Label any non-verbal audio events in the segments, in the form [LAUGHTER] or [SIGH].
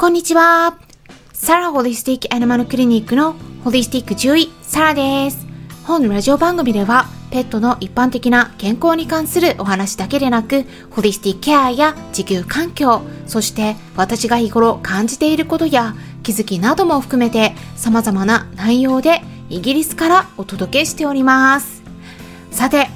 こんにちは。サラホリスティックアニマルクリニックのホリスティック獣医、サラです。本ラジオ番組では、ペットの一般的な健康に関するお話だけでなく、ホリスティックケアや地球環境、そして私が日頃感じていることや気づきなども含めて様々な内容でイギリスからお届けしております。さて、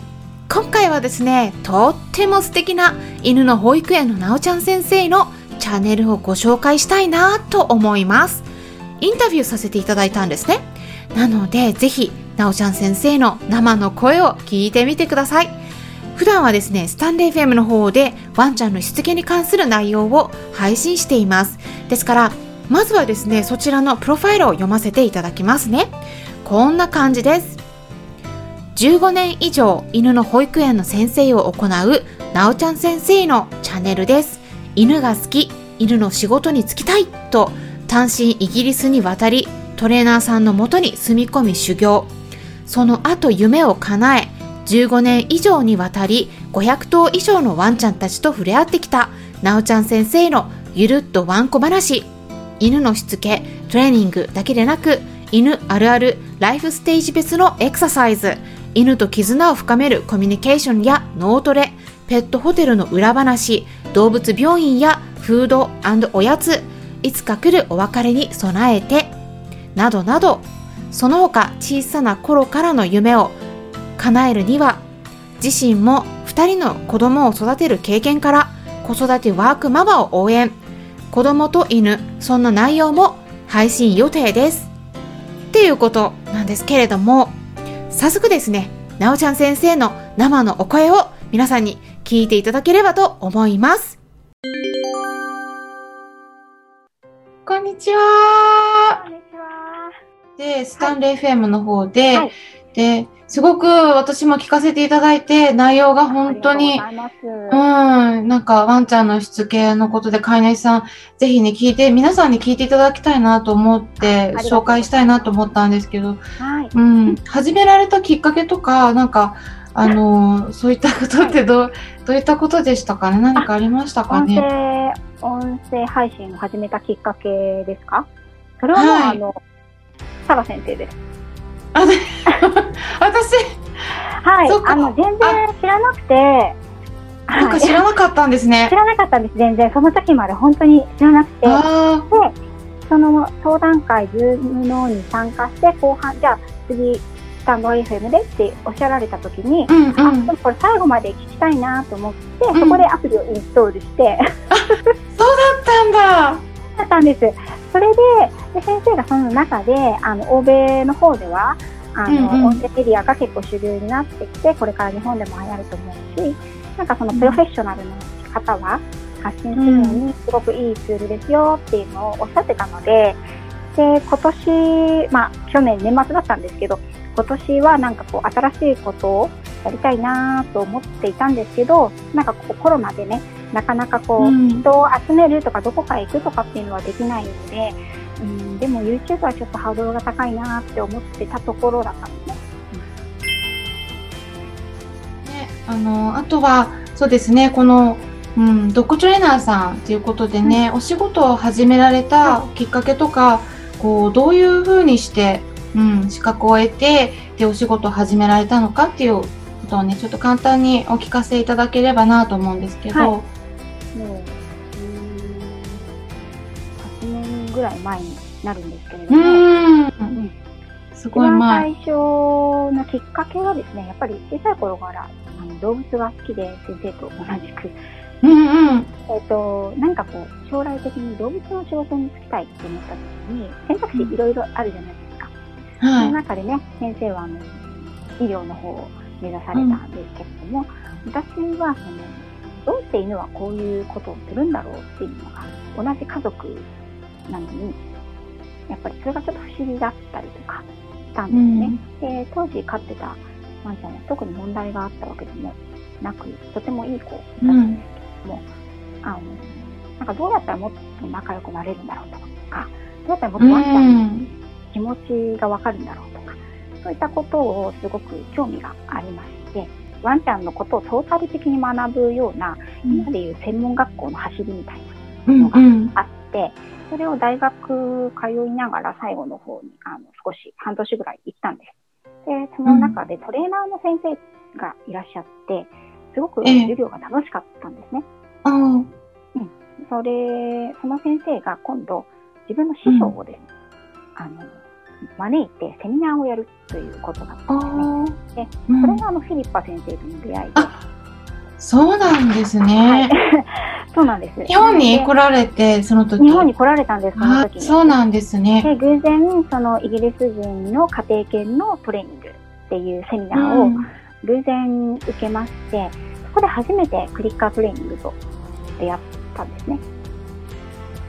今回はですね、とっても素敵な犬の保育園のなおちゃん先生のチャンネルをご紹介したいなと思います。インタビューさせていただいたんですね。なので、ぜひ、なおちゃん先生の生の声を聞いてみてください。普段はですね、スタンレー FM の方でワンちゃんのしつけに関する内容を配信しています。ですから、まずはですね、そちらのプロファイルを読ませていただきますね。こんな感じです。15年以上犬の保育園の先生を行うなおちゃん先生のチャンネルです。犬が好き、犬の仕事に就きたいと単身イギリスに渡りトレーナーさんのもとに住み込み修行。その後夢を叶え15年以上にわたり500頭以上のワンちゃんたちと触れ合ってきたなおちゃん先生のゆるっとワンコ話。犬のしつけ、トレーニングだけでなく犬あるあるライフステージ別のエクササイズ、犬と絆を深めるコミュニケーションや脳トレ、ペットホテルの裏話、動物病院やフードおやつ、いつか来るお別れに備えて、などなど、その他小さな頃からの夢を叶えるには、自身も2人の子供を育てる経験から子育てワークママを応援、子供と犬、そんな内容も配信予定です。っていうことなんですけれども、早速ですね、なおちゃん先生の生のお声を皆さんに聞いていただければと思います。こんにちは。こんにちは。で、スタンレー FM の方で、はい、で、すごく私も聞かせていただいて、内容が本当に、うん、なんかワンちゃんのしつけのことで飼い主さん、ぜひね、聞いて、皆さんに聞いていただきたいなと思って、紹介したいなと思ったんですけど、はい、うん、始められたきっかけとか、なんか、あの、そういったことってどう、どういったことでしたかね？何かありましたかね？音声、音声配信を始めたきっかけですか？それはもう、はい、あの、サラ先生です。あ、で、[LAUGHS] 私、はい、あの、全然知らなくて、なんか知らなかったんですね。[LAUGHS] 知らなかったんです、全然。その時まで本当に知らなくて。で、その相談会、ズームのに参加して、後半、じゃあ次、スタンド FM でっておっしゃられた時に、うんうん、あ、でもこれ最後まで聞きたいなと思って、うん、そこでアプリをインストールして。[LAUGHS] そうだったんだ。だったんです。それでで先生がその中であの欧米の方ではあの、うんうん、音声メディアが結構主流になってきてこれから日本でも流行ると思うしなんかそのプロフェッショナルの方は発信するのにすごくいいツールですよっていうのをおっしゃってたのでで今年、まあ、去年年末だったんですけど今年はなんかこう新しいことをやりたいなと思っていたんですけどなんかこうコロナでねなかなかこう、うん、人を集めるとかどこか行くとかっていうのはできないので、うん、でも YouTube はちょっとハードルが高いなって思ってたところだったんですね。ねあのあとはそうですねこのうん、ドッグトレーナーさんということでね、うん、お仕事を始められたきっかけとか、こうどういうふうにして、うん、資格を得てでお仕事を始められたのかっていうことをねちょっと簡単にお聞かせいただければなと思うんですけど。はいもう、8年ぐらい前になるんですけれども、うん、すごい前。最初のきっかけはですね、やっぱり小さい頃からあの動物が好きで先生と同じく、うんうん、えっ、と、なんかこう、将来的に動物の仕事に就きたいって思った時に、選択肢いろいろあるじゃないですか。うん、その中でね、先生はあの医療の方を目指されたんですけれども、うん、私はそのどうして犬はこういうことをするんだろうっていうのが同じ家族なのにやっぱりそれがちょっと不思議だったりとかしたんですね。うん、で当時飼ってたワンちゃんは特に問題があったわけでもなくとてもいい子だったんですけども、うん、あのなんかどうやったらもっと仲良くなれるんだろうとかどうやったらもっとワンちゃんの気持ちがわかるんだろうとか、そういったことをすごく興味がありまして。ワンちゃんのことをトータル的に学ぶような、今でいう専門学校の走りみたいなのがあって、それを大学通いながら最後の方に、あの、少し、半年ぐらい行ったんです。で、その中でトレーナーの先生がいらっしゃって、すごく授業が楽しかったんですね。うん。うん。それ、その先生が今度、自分の師匠をですね、うん、あの、招いてセミナーをやるということがあったんですね。で、うん、それがあのフィリッパ先生との出会いで。そうなんですね。はい、[LAUGHS] そうなんです。日本に来られて、その時。日本に来られたんです、その時に。そうなんですね。で、偶然、そのイギリス人の家庭犬のトレーニングっていうセミナーを偶然受けまして、そこで初めてクリッカートレーニングと出会ったんですね。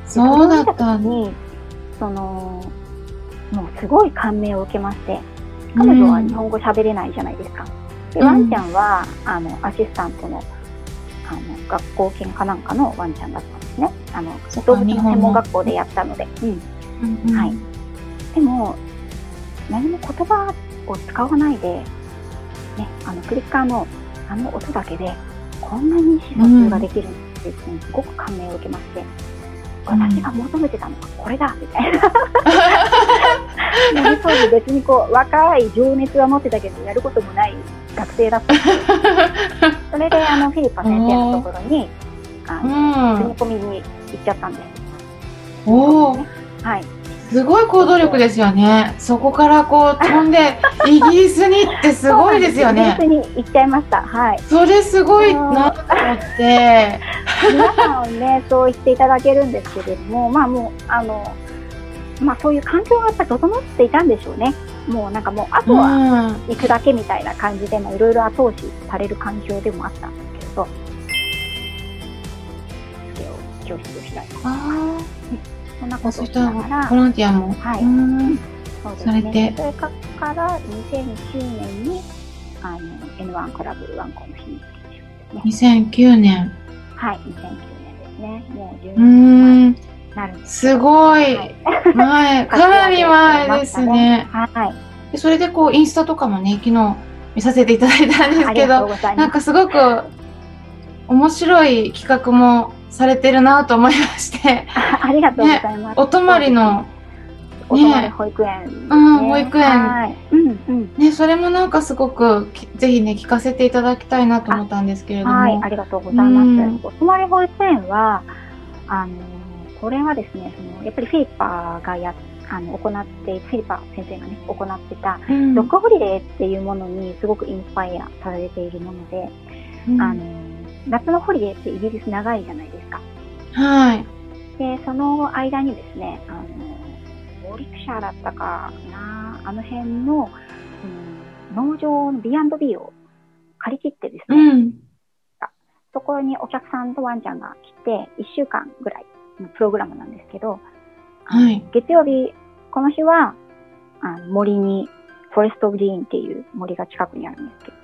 そうだったに、その、もうすごい感銘を受けまして、彼女は日本語喋れないじゃないですか。で、ワンちゃんは、あの、アシスタントの、あの、学校犬かなんかのワンちゃんだったんですね。あの、動物の専門学校でやったので。うん。はい。でも、何も言葉を使わないで、ね、あの、クリッカーのあの音だけで、こんなに意思疎通ができるっていうのにすごく感銘を受けまして、私が求めてたのはこれだみたいな。[LAUGHS] [LAUGHS] 当時別にこう若い情熱は持ってたけどやることもない学生だった [LAUGHS] それであのフィリッパ先生のところにあの、住み込みに行っちゃったんです。おお、ね、はい。すごい行動力ですよね。そこからこう飛んで [LAUGHS] イギリスにってすごいですよね。イギリスに行っちゃいました。はい。それすごいなと思って。皆さんね、そう言っていただけるんですけれども、まあもう、あの、まあそういう環境がやっぱり整っていたんでしょうね。もうなんかもう、あとは行くだけみたいな感じで、まあいろいろ後押しされる環境でもあったんですけど、教室を開い。て。そんなことしながら、ボランティアも、はい、そうですね。それから2009年にあの N1 クラブワンコの日に2009年。はい、2009年ですね。もう10年なるす。ごい、はい、前、[LAUGHS] かなり前ですね。はい。でそれでこうインスタとかもね、昨日見させていただいたんですけど、なんかすごく面白い企画もされてるなと思いまして。[LAUGHS] ありがとうございます、ね、お泊まりのお泊まり保育園、ね、うん、保育園、はい、うんうん、ね、それもなんかすごくぜひね聞かせていただきたいなと思ったんですけれども。はいありがとうございます、うん、お泊まり保育園はあのこれはですねそのやっぱりフィリッパがやあの行ってフィリッパ先生がね行ってた、うん、ロックホリデーっていうものにすごくインスパイアされているもので、うん、あの夏のホリデーってイギリス長いじゃないですか。はい。で、その間にですね、あの、ウォーリックシャーだったかな、あの辺の、うん、農場の B&B を借り切ってですね、うん、そこにお客さんとワンちゃんが来て、1週間ぐらいのプログラムなんですけど、はい、月曜日、この日はあの森に、フォレスト・オブ・ディーンっていう森が近くにあるんですけど、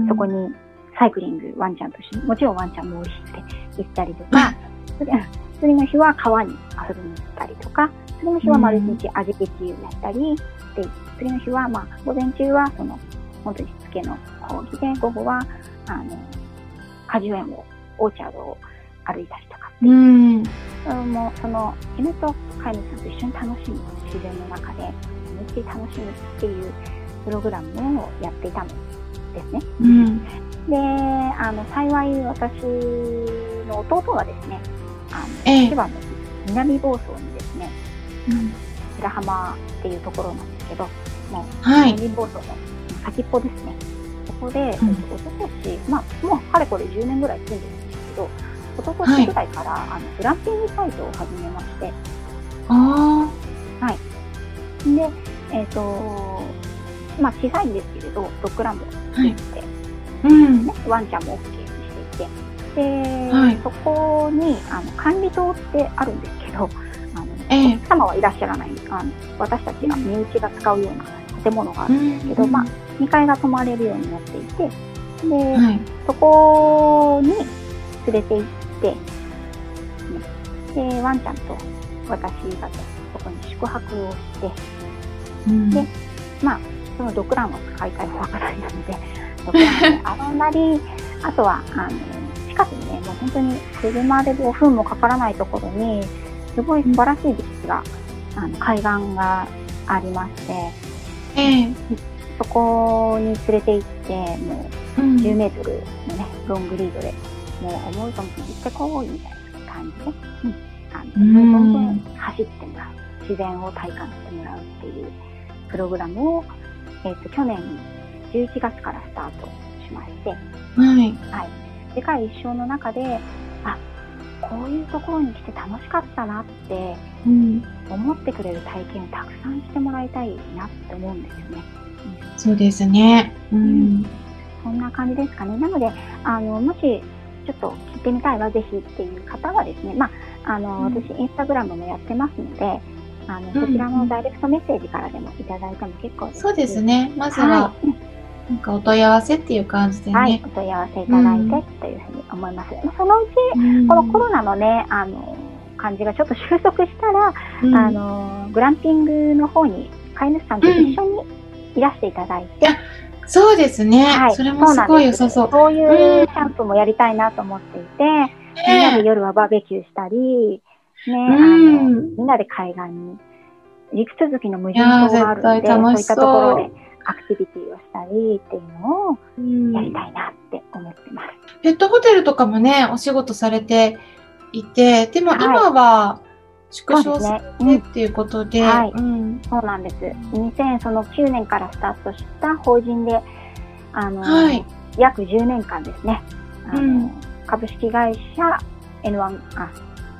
うん、そこにサイクリング、ワンちゃんとして、もちろんワンちゃんも多いして行ったりとか、[LAUGHS] 次の日は川に遊びに行ったりとか、次の日は丸一日味気中やったり、で、次の日は、まあ、午前中は、その、本当にしつけの講義で、午後は、あの、果樹園を、オーチャードを歩いたりとかっていう。うん。もう、その、犬と飼い主さんと一緒に楽しむ、自然の中で、思いっきり楽しむっていうプログラムをやっていたんですね。うん。で、あの、幸い私の弟がですね、あの、千葉の南房総にですね、うん、白浜っていうところなんですけど、もう、南房総の先っぽですね。そこで、うん、おととし、まあ、もうかれこれ10年ぐらい住んでるんですけど、おととしぐらいから、はい、あのグランピングサイトを始めまして、あはい。で、えっ、ー、と、まあ、小さいんですけれど、ドッグランドを作って、はい。うん。ね、ワンちゃんも OK にしていて、で、はい、そこにあの管理棟ってあるんですけど、あの、えお客様はいらっしゃらないあの、私たちが身内が使うような建物があるんですけど、うん、まあ、2階が泊まれるようになっていて、で、はい、そこに連れて行って、ね、で、ワンちゃんと私がそこに宿泊をして、うん、で、まあ、そのドッグランを使いたいお分からないので、とか、[LAUGHS] 遊んだり、あとは、あの、近くにね、もう本当に車で5分もかからないところに、すごい素晴らしいビーチが、あの海岸がありまして、ええ、そこに連れて行って、もう10メートルのね、ロングリードで、もう思うとも行ってこいみたいな感じで、うん、あの、どんどん走ってもらう、自然を体感してもらうっていうプログラムを、えっ、ー、と、去年11月からスタートしまして、はい。はい。世界一生の中で、あ、こういうところに来て楽しかったなって思ってくれる体験をたくさんしてもらいたいなって思うんですよね。うん、そうですね。うん。そんな感じですかね。なので、あの、もし、ちょっと聞いてみたいわ、ぜひっていう方はですね、まあ、あの、うん、私、インスタグラムもやってますので、あの、こちらのダイレクトメッセージからでもいただいても結構です。そうですね。まずは、はいなんかお問い合わせっていう感じでね。はい、お問い合わせいただいてというふうに思います。うん、そのうち、このコロナのね、あの、感じがちょっと収束したら、うん、あの、グランピングの方に飼い主さんと一緒にいらしていただいて、うん、そうですね、はい、それもす。ごい良さそう。そういうキャンプもやりたいなと思っていて、みんなで夜はバーベキューしたり、ね、あの、みんなで海岸に、陸続きの無人島があるので、そう。いったところで、アクティビティをしたりっていうのをやりたいなって思ってます。ペットホテルとかもね、お仕事されていて、でも今は縮小されてっていうことで、はい、うん、そうなんです。2009年からスタートした法人で、あの、はい、約10年間ですね、あの、うん、株式会社 N1、あ、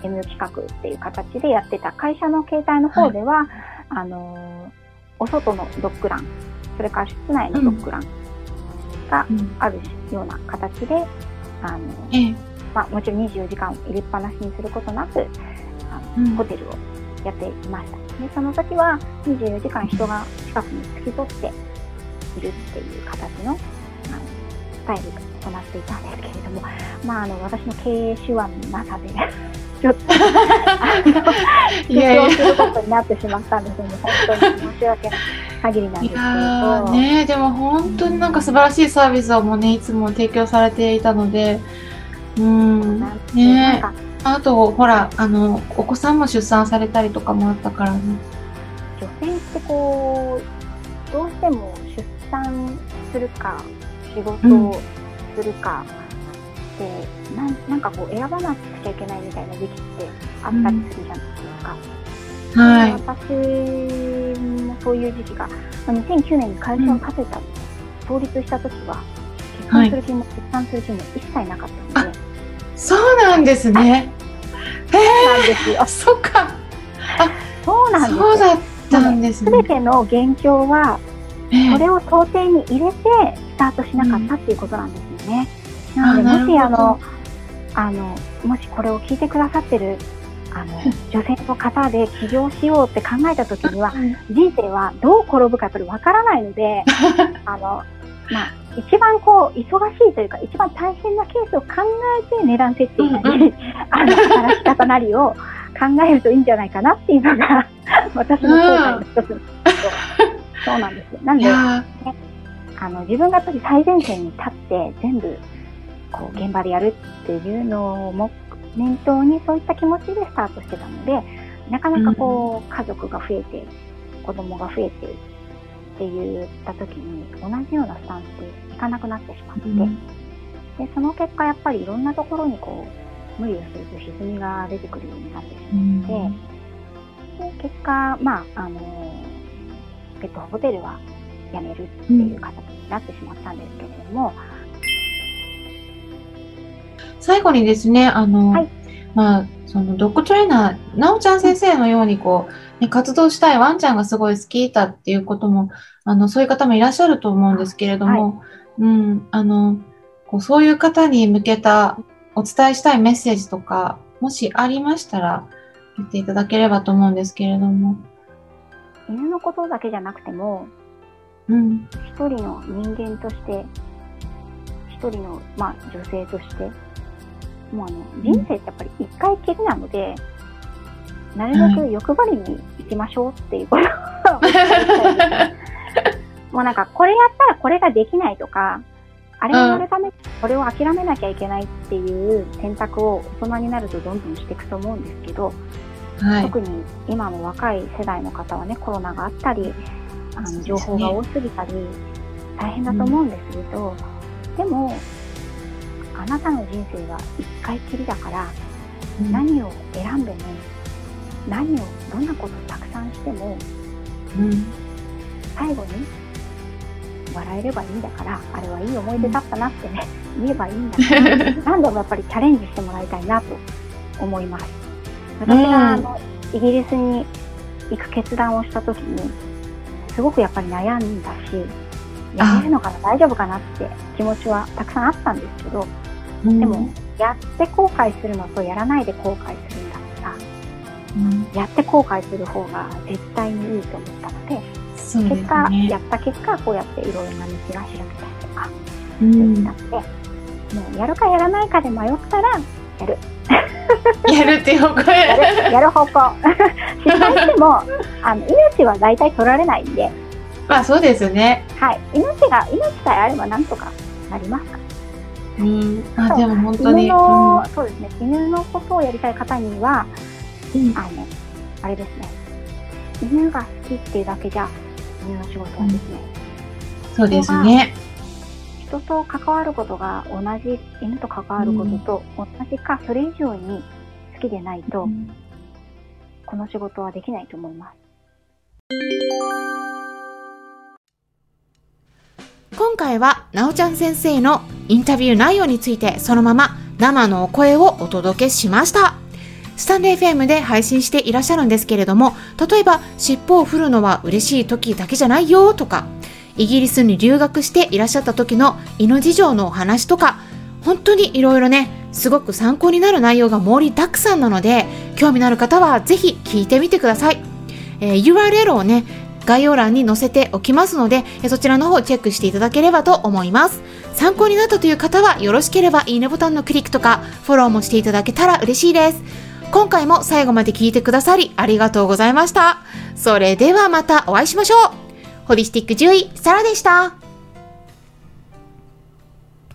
M 企画っていう形でやってた会社の携帯の方では、はい、あの、お外のドッグランそれから室内のドッグランがあるような形で、あの、まあ、もちろん24時間入れっぱなしにすることなく、あのホテルをやっていました。で、その時は24時間人が近くに付き添っているっていう形の、あの、スタイルとなっていたんですけれども、まあ、あの、私の経営手腕のなさで [LAUGHS] ちょっと、あの、出場することになってしまったんですので、本当に申し訳ない限りなんですけど。ねでも本当になんか素晴らしいサービスをもね、いつも提供されていたので、うん、ねあと、ほら、あの、お子さんも出産されたりとかもあったからね。女性ってこう、どうしても出産するか、仕事をするか、うん、なんなんかこう選ばなくちゃいけないみたいな時期ってあったりするじゃないですか。はい、私もそういう時期が、2009年に会社を建てた、うん、創立した時は、結婚する気も、出産する気も一切なかった。そうなんですね。そうなんですよ。そっか。あ、そうなんですそうだったんですね。すべての現況は、それを想定に入れてスタートしなかったっていうことなんですよね。うん、なので、もしあの、あの、もしこれを聞いてくださってるあの女性の方で起業しようって考えた時には、人生はどう転ぶかやっぱりわからないので、[LAUGHS] あの、まあ、一番こう、忙しいというか、一番大変なケースを考えて値段設定なり、[LAUGHS] あの、働き方なりを考えるといいんじゃないかなっていうのが、[LAUGHS] 私の後悔の一つ。そうなんですよ。なんで、ね、あの、自分がやっぱり最前線に立って全部、こう、現場でやるっていうのをも念頭にそういった気持ちでスタートしてたので、なかなかこう、家族が増えて、子供が増えてって言った時に、同じようなスタンスでいかなくなってしまって、うん、で、その結果やっぱりいろんなところにこう、無理をすると歪みが出てくるようになってしまって、うん、で結果、まあ、あの、ペットホテルは辞めるっていう形になってしまったんですけれども、最後にですね、あの、はい、まあ、そのドッグトレーナー、なおちゃん先生のようにこう、ね、活動したいワンちゃんがすごい好きだっていうことも、あの、そういう方もいらっしゃると思うんですけれども、はい、うん、あの、こうそういう方に向けたお伝えしたいメッセージとか、もしありましたら、言っていただければと思うんですけれども。犬のことだけじゃなくても、うん。一人の人間として、一人の、まあ、女性として、もうあの、人生ってやっぱり一回きりなので、なるべく欲張りに行きましょうっていうことを、[LAUGHS] もうなんか、これやったらこれができないとか、あれをやるためにこれを諦めなきゃいけないっていう選択を大人になるとどんどんしていくと思うんですけど、はい、特に今の若い世代の方はね、コロナがあったり、あの情報が多すぎたり、大変だと思うんですけど、うん、でも、あなたの人生は一回きりだから、うん、何を選んでも、何を、どんなことをたくさんしても、うん、最後に笑えればいいんだから、あれはいい思い出だったなってね、言えばいいんだから、[LAUGHS] 何度もやっぱりチャレンジしてもらいたいなと思います。私があの、イギリスに行く決断をした時に、すごくやっぱり悩んだし、やめるのかな、大丈夫かなって気持ちはたくさんあったんですけど、でも、やって後悔するのとやらないで後悔するんだったら、うん、やって後悔する方が絶対にいいと思ったので、結果、やった結果、こうやっていろいろな道が開けたりとか、うん、なって、もうやるかやらないかで迷ったら、やる。[LAUGHS] やるっていう方向やるやる方向。[LAUGHS] 失敗してもあの命は大体取られないんで。まあそうですね。はい。命が命さえあればなんとかなりますか。らうん。あでも本当に。犬の、うん、そうですね。犬のことをやりたい方には、うん、あのあれですね。犬が好きっていうだけじゃ犬の仕事はですね、うん、そうですね人と関わることが同じ、犬と関わることと同じか、それ以上に好きでないと、うん、この仕事はできないと思います。今回は、なおちゃん先生のインタビュー内容について、そのまま生のお声をお届けしました。スタンデー FM で配信していらっしゃるんですけれども、例えば、尻尾を振るのは嬉しい時だけじゃないよとか、イギリスに留学していらっしゃった時の犬事情のお話とか、本当にいろいろね、すごく参考になる内容が盛りだくさんなので、興味のある方はぜひ聞いてみてください。えー、URL をね、概要欄に載せておきますので、そちらの方チェックしていただければと思います。参考になったという方は、よろしければいいねボタンのクリックとか、フォローもしていただけたら嬉しいです。今回も最後まで聞いてくださり、ありがとうございました。それではまたお会いしましょう。ホリスティック獣医、サラでした。